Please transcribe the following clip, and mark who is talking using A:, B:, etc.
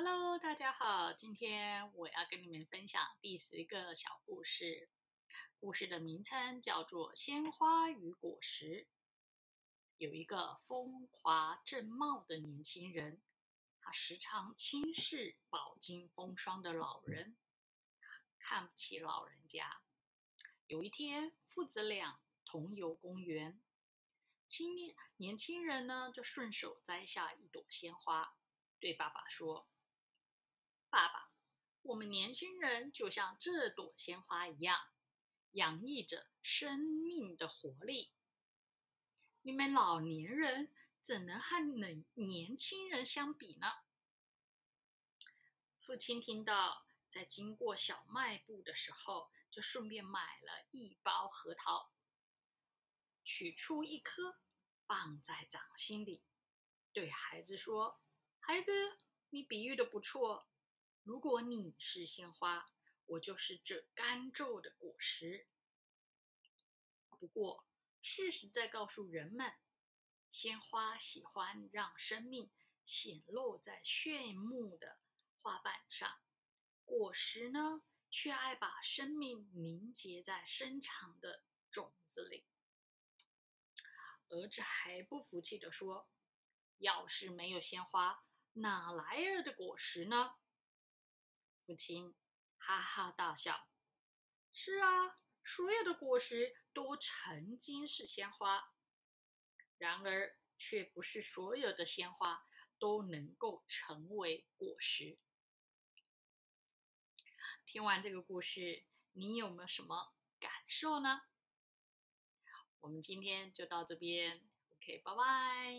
A: Hello，大家好，今天我要跟你们分享第十个小故事。故事的名称叫做《鲜花与果实》。有一个风华正茂的年轻人，他时常轻视饱经风霜的老人，看不起老人家。有一天，父子俩同游公园，青年年轻人呢就顺手摘下一朵鲜花，对爸爸说：“爸爸，我们年轻人就像这朵鲜花一样，洋溢着生命的活力。你们老年人怎能和年年轻人相比呢？”父亲听到，在经过小卖部的时候。就顺便买了一包核桃，取出一颗，放在掌心里，对孩子说：“孩子，你比喻的不错。如果你是鲜花，我就是这干皱的果实。不过，事实在告诉人们，鲜花喜欢让生命显露在炫目的花瓣上，果实呢？”却爱把生命凝结在深长的种子里。儿子还不服气地说：“要是没有鲜花，哪来儿的果实呢？”母亲哈哈大笑：“是啊，所有的果实都曾经是鲜花，然而却不是所有的鲜花都能够成为果实。”听完这个故事，你有没有什么感受呢？我们今天就到这边，OK，拜拜。